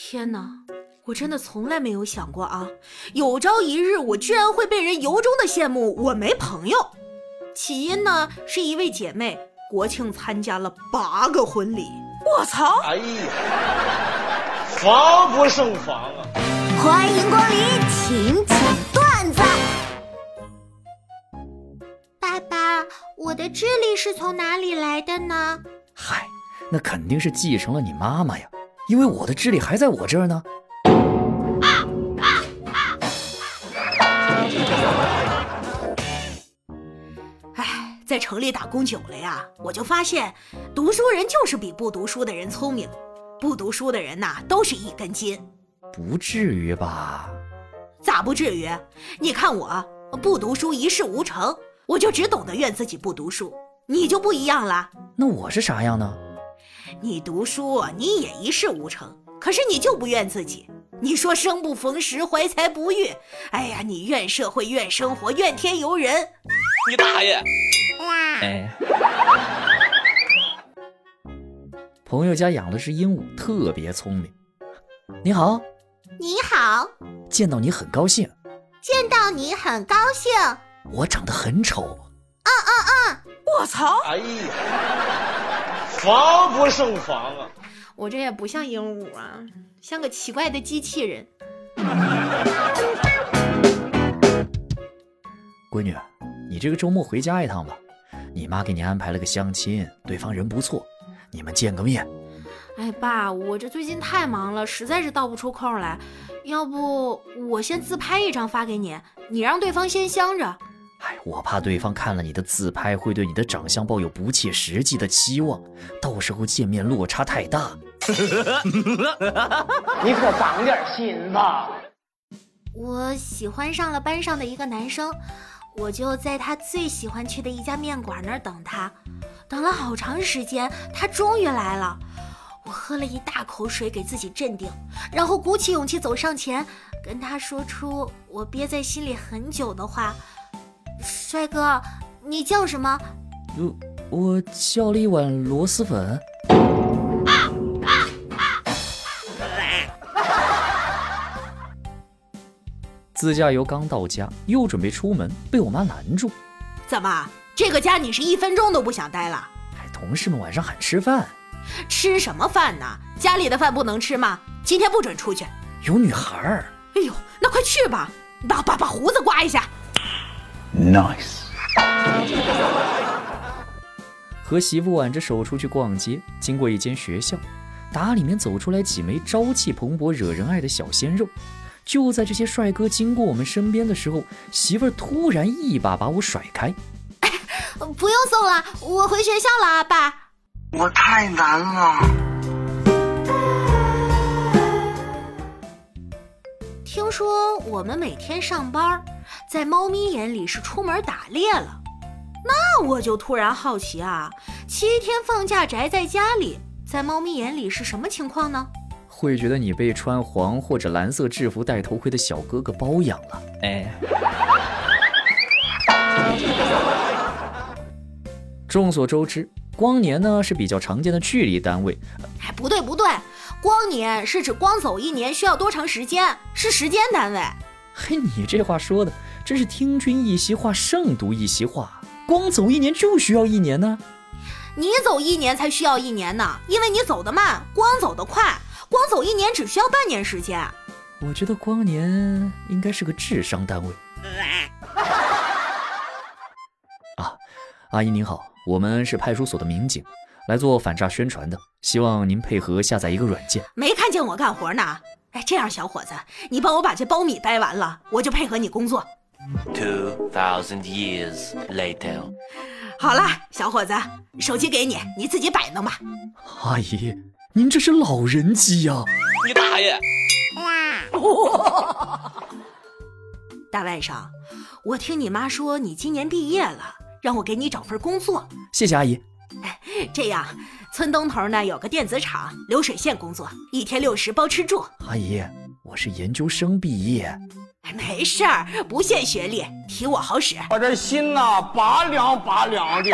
天哪，我真的从来没有想过啊，有朝一日我居然会被人由衷的羡慕我没朋友。起因呢，是一位姐妹国庆参加了八个婚礼。我操！哎呀，防不胜防啊！欢迎光临请讲段子。爸爸，我的智力是从哪里来的呢？嗨，那肯定是继承了你妈妈呀，因为我的智力还在我这儿呢。哎，在城里打工久了呀，我就发现，读书人就是比不读书的人聪明，不读书的人呐，都是一根筋。不至于吧？咋不至于？你看我不读书一事无成，我就只懂得怨自己不读书。你就不一样了，那我是啥样呢？你读书你也一事无成，可是你就不怨自己。你说生不逢时，怀才不遇，哎呀，你怨社会，怨生活，怨天尤人。你大爷！哎，朋友家养了只鹦鹉，特别聪明。你好，你好，见到你很高兴。见到你很高兴。我长得很丑。嗯嗯嗯我操！哎呀，防不胜防啊！我这也不像鹦鹉啊，像个奇怪的机器人。闺女，你这个周末回家一趟吧，你妈给你安排了个相亲，对方人不错，你们见个面。哎，爸，我这最近太忙了，实在是倒不出空来。要不我先自拍一张发给你，你让对方先相着。哎，我怕对方看了你的自拍，会对你的长相抱有不切实际的期望，到时候见面落差太大。你可长点心吧！我喜欢上了班上的一个男生，我就在他最喜欢去的一家面馆那儿等他，等了好长时间，他终于来了。我喝了一大口水给自己镇定，然后鼓起勇气走上前，跟他说出我憋在心里很久的话。帅哥，你叫什么？我我叫了一碗螺蛳粉。自驾游刚到家，又准备出门，被我妈拦住。怎么，这个家你是一分钟都不想待了？哎，同事们晚上喊吃饭，吃什么饭呢？家里的饭不能吃吗？今天不准出去。有女孩儿。哎呦，那快去吧，把把把胡子刮一下。Nice。和媳妇挽着手出去逛街，经过一间学校，打里面走出来几枚朝气蓬勃、惹人爱的小鲜肉。就在这些帅哥经过我们身边的时候，媳妇儿突然一把把我甩开。不用送了，我回学校了啊，爸。我太难了。听说我们每天上班，在猫咪眼里是出门打猎了。那我就突然好奇啊，七天放假宅在家里，在猫咪眼里是什么情况呢？会觉得你被穿黄或者蓝色制服、戴头盔的小哥哥包养了。哎，众所周知，光年呢是比较常见的距离单位。哎，不对不对，光年是指光走一年需要多长时间，是时间单位。嘿，你这话说的真是听君一席话，胜读一席话。光走一年就需要一年呢？你走一年才需要一年呢，因为你走得慢，光走得快。光走一年只需要半年时间。我觉得光年应该是个智商单位。啊，阿姨您好，我们是派出所的民警，来做反诈宣传的，希望您配合下载一个软件。没看见我干活呢？哎，这样小伙子，你帮我把这苞米掰完了，我就配合你工作。Two thousand years later。好了，小伙子，手机给你，你自己摆弄吧。阿姨。您这是老人机呀！你大爷！哇 大外甥，我听你妈说你今年毕业了，让我给你找份工作。谢谢阿姨。哎，这样，村东头呢有个电子厂，流水线工作，一天六十包吃住。阿姨，我是研究生毕业。没事儿，不限学历，提我好使。我这心呐，拔凉拔凉的。